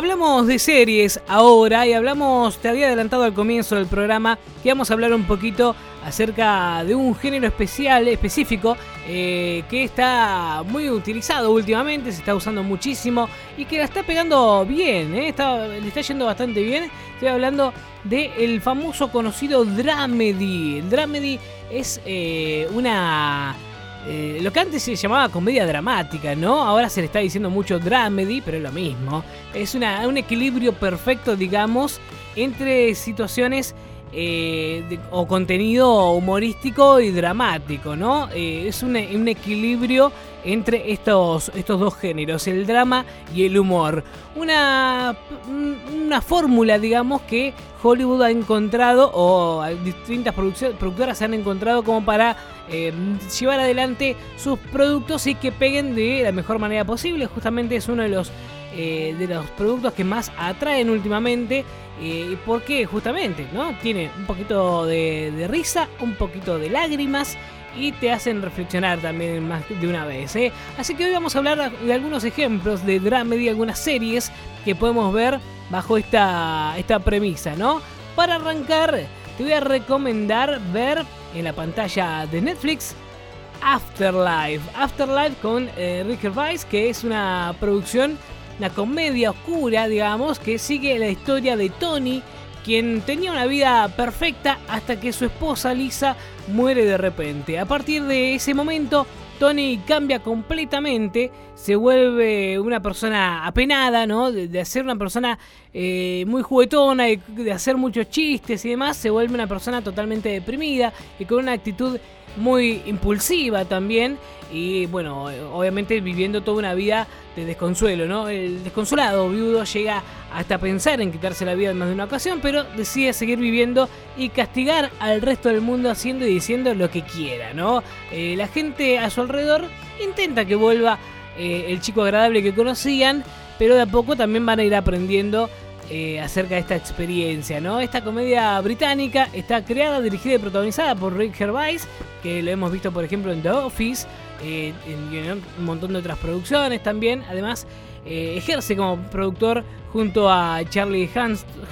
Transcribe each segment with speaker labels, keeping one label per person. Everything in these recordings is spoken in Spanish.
Speaker 1: Hablamos de series ahora y hablamos, te había adelantado al comienzo del programa, que vamos a hablar un poquito acerca de un género especial, específico, eh, que está muy utilizado últimamente, se está usando muchísimo y que la está pegando bien, eh, está, le está yendo bastante bien. Estoy hablando del famoso conocido Dramedy. El Dramedy es eh, una eh, lo que antes se llamaba comedia dramática, ¿no? Ahora se le está diciendo mucho dramedy, pero es lo mismo. Es una, un equilibrio perfecto, digamos, entre situaciones eh, o contenido humorístico y dramático, ¿no? Eh, es un, equilibrio entre estos, estos dos géneros, el drama y el humor. Una, una fórmula, digamos, que Hollywood ha encontrado o distintas productoras han encontrado como para eh, llevar adelante sus productos y que peguen de la mejor manera posible. Justamente es uno de los, eh, de los productos que más atraen últimamente. Eh, porque justamente, ¿no? Tiene un poquito de, risa, un poquito de lágrimas y te hacen reflexionar también más de una vez. Así que hoy vamos a hablar de algunos ejemplos de dramedy, algunas series que podemos ver bajo esta, esta premisa, ¿no? Para arrancar, te voy a recomendar ver en la pantalla de Netflix Afterlife. Afterlife con eh, Rick que es una producción, una comedia oscura, digamos, que sigue la historia de Tony, quien tenía una vida perfecta hasta que su esposa Lisa muere de repente. A partir de ese momento, Tony cambia completamente, se vuelve una persona apenada, ¿no? De, ser una persona eh, muy juguetona, y de hacer muchos chistes y demás, se vuelve una persona totalmente deprimida y con una actitud muy impulsiva también y bueno, obviamente viviendo toda una vida de desconsuelo, ¿no? El desconsolado viudo llega hasta pensar en quitarse la vida en más de una ocasión, pero decide seguir viviendo y castigar al resto del mundo haciendo y diciendo lo que quiera, ¿no? Eh, la gente a su alrededor intenta que vuelva eh, el chico agradable que conocían, pero de a poco también van a ir aprendiendo eh, acerca de esta experiencia, ¿no? Esta comedia británica está creada, dirigida y protagonizada por Rick Gervais, que lo hemos visto por ejemplo en The Office, eh, en, un montón de otras producciones también. Además, eh, ejerce como productor junto a Charlie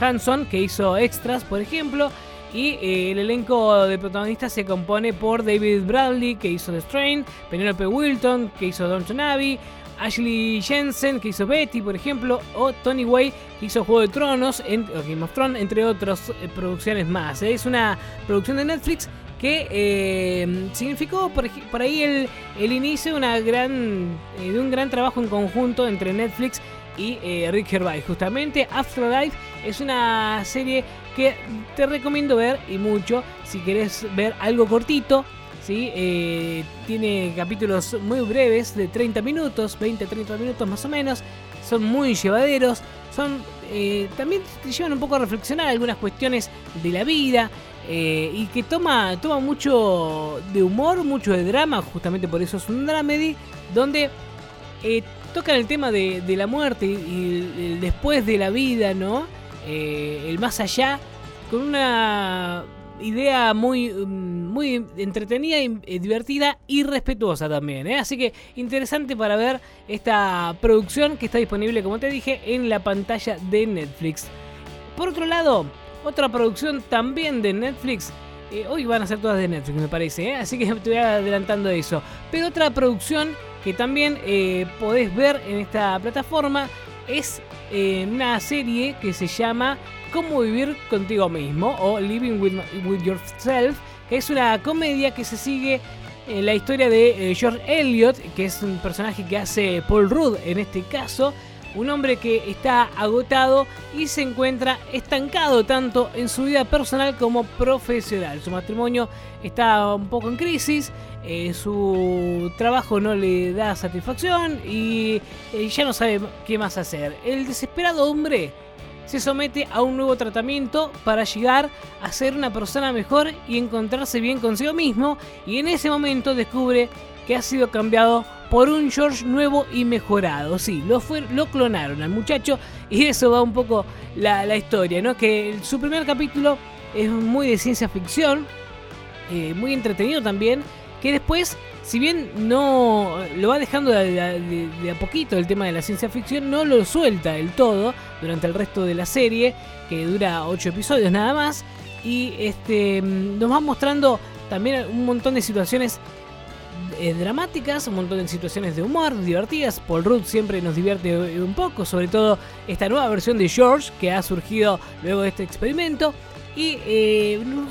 Speaker 1: Hanson, que hizo extras, por ejemplo. Y el elenco de protagonistas se compone por David Bradley, que hizo The Strain, Penelope Wilton, que hizo Downton Abbey, Ashley Jensen, que hizo Betty, por ejemplo, o Tony Way, que hizo Juego de Tronos, en, o Game of Thrones, entre otras eh, producciones más. Es una producción de Netflix que eh, significó por, ahí el, inicio una gran, eh, de un gran trabajo en conjunto entre Netflix y Rick Gervais. Justamente Afterlife es una serie que te recomiendo ver y mucho si querés ver algo cortito, ¿sí? Eh, tiene capítulos muy breves, de 30 minutos, 20-30 minutos más o menos. Son muy llevaderos. Son, eh, también te llevan un poco a reflexionar algunas cuestiones de la vida. Eh, y que toma, toma mucho de humor, mucho de drama, justamente por eso es un dramedy, donde tocan el tema de, la muerte y después de la vida, ¿no? el más allá, con una idea muy, mm, muy entretenida, y eh, divertida y respetuosa también. ¿eh? Así que interesante para ver esta producción que está disponible, como te dije, en la pantalla de Netflix. Por otro lado, otra producción también de Netflix. Eh, hoy van a ser todas de Netflix, me parece, así que te voy adelantando eso. Pero otra producción que también podés ver en esta plataforma es una serie que se llama Cómo vivir contigo mismo o Living with, Yourself, que es una comedia que se sigue en la historia de eh, George Eliot, que es un personaje que hace Paul Rudd en este caso, un hombre que está agotado y se encuentra estancado tanto en su vida personal como profesional. Su matrimonio está un poco en crisis, eh, su trabajo no le da satisfacción y eh, ya no sabe qué más hacer. El desesperado hombre se somete a un nuevo tratamiento para llegar a ser una persona mejor y encontrarse bien consigo mismo y en ese momento descubre que ha sido cambiado por un George nuevo y mejorado. Sí, lo, fue, lo clonaron al muchacho y eso va un poco la, historia, ¿no? Que su primer capítulo es muy de ciencia ficción, eh, muy entretenido también. Que después, si bien no lo va dejando de, a poquito el tema de la ciencia ficción, no lo suelta del todo durante el resto de la serie, que dura 8 episodios nada más, y este, nos va mostrando también un montón de situaciones eh, dramáticas, un montón de situaciones de humor divertidas. Paul Rudd siempre nos divierte un poco, sobre todo esta nueva versión de George que ha surgido luego de este experimento. Y eh, nos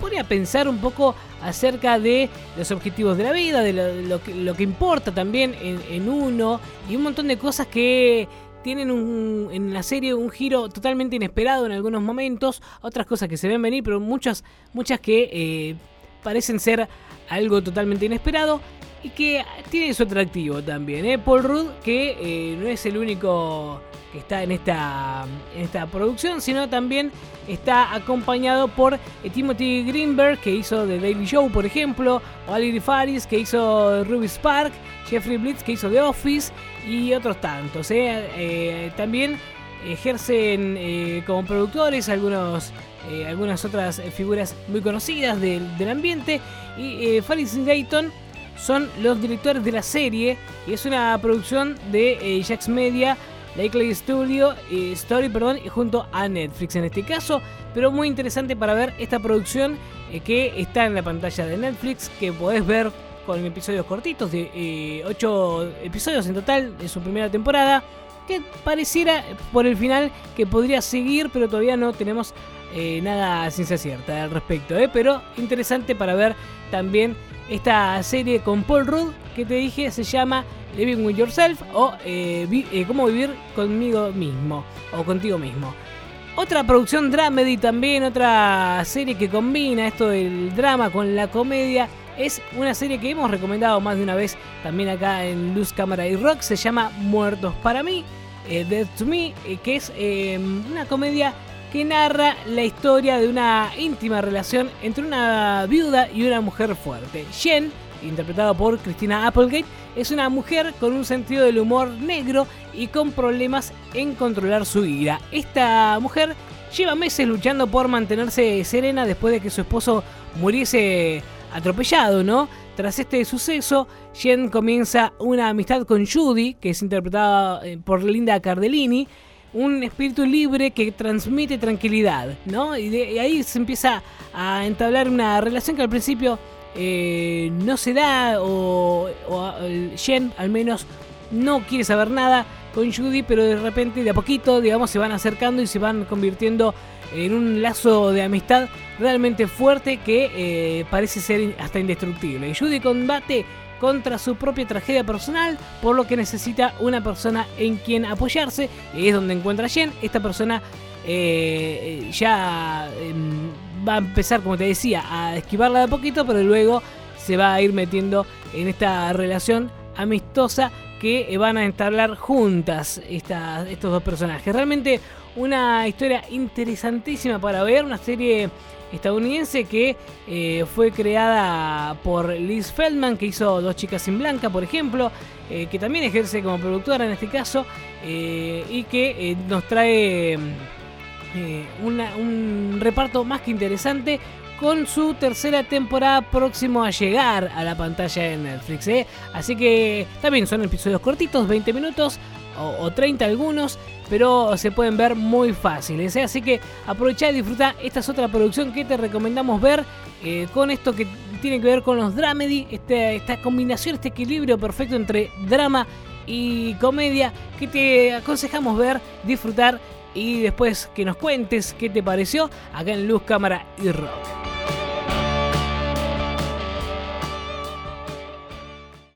Speaker 1: pone a pensar un poco acerca de los objetivos de la vida, de lo, que, importa también en, uno y un montón de cosas que tienen en la serie un giro totalmente inesperado en algunos momentos, otras cosas que se ven venir, pero muchas, muchas que eh, parecen ser algo totalmente inesperado y que tiene su atractivo también. ¿eh? Paul Rudd, que eh, no es el único que está en esta, en esta producción, sino también está acompañado por eh, Timothy Greenberg, que hizo The Daily Show, por ejemplo, Ali Faris, que hizo Ruby Spark, Jeffrey Blitz, que hizo The Office, y otros tantos. ¿eh? también ejercen como productores algunos eh, algunas otras eh, figuras muy conocidas del, ambiente. Y eh, Faris Gayton son los directores de la serie y es una producción de eh, Jax Media, Lakely Studio, Story, perdón, y junto a Netflix en este caso. Pero muy interesante para ver esta producción que está en la pantalla de Netflix, que podés ver con episodios cortitos, de 8 episodios en total de su primera temporada, que pareciera por el final que podría seguir, pero todavía no tenemos eh, nada ciencia cierta al respecto, ¿eh? pero interesante para ver también esta serie con Paul Rudd que te dije se llama Living with Yourself o eh, eh, Cómo vivir conmigo mismo o contigo mismo. Otra producción dramedy también, otra serie que combina esto del drama con la comedia. Es una serie que hemos recomendado más de una vez también acá en Luz, Cámara y Rock. Se llama Muertos para mí, Dead to Me, que es una comedia que narra la historia de una íntima relación entre una viuda y una mujer fuerte. Jen, interpretada por Christina Applegate, es una mujer con un sentido del humor negro y con problemas en controlar su ira. Esta mujer lleva meses luchando por mantenerse serena después de que su esposo muriese atropellado, ¿no? Tras este suceso, Jen comienza una amistad con Judy, que es interpretada eh, por Linda Cardellini, un espíritu libre que transmite tranquilidad, ¿no? Y, ahí se empieza a entablar una relación que al principio eh, no se da, o, o Jen al menos no quiere saber nada con Judy, pero de repente, de a poquito, digamos, se van acercando y se van convirtiendo en un lazo de amistad realmente fuerte que eh, parece ser hasta indestructible. Y Judy combate contra su propia tragedia personal, por lo que necesita una persona en quien apoyarse. Y es donde encuentra a Jen. Esta persona eh, ya em, va a empezar, como te decía, a esquivarla de poquito, pero luego se va a ir metiendo en esta relación amistosa que van a entablar juntas estos dos personajes. Realmente una historia interesantísima para ver, una serie estadounidense que eh, fue creada por Liz Feldman, que hizo Dos Chicas sin Blanca, por ejemplo, eh, que también ejerce como productora en este caso, eh, y que nos trae un reparto más que interesante con su tercera temporada próximo a llegar a la pantalla de Netflix. Así que también son episodios cortitos, 20 minutos o, 30 algunos, pero se pueden ver muy fáciles. ¿eh? Así que aprovecha y disfruta. Esta es otra producción que te recomendamos ver eh, con esto que tiene que ver con los dramedy, este, esta combinación, este equilibrio perfecto entre drama y comedia que te aconsejamos ver, disfrutar y después que nos cuentes qué te pareció acá en Luz, Cámara y Rock.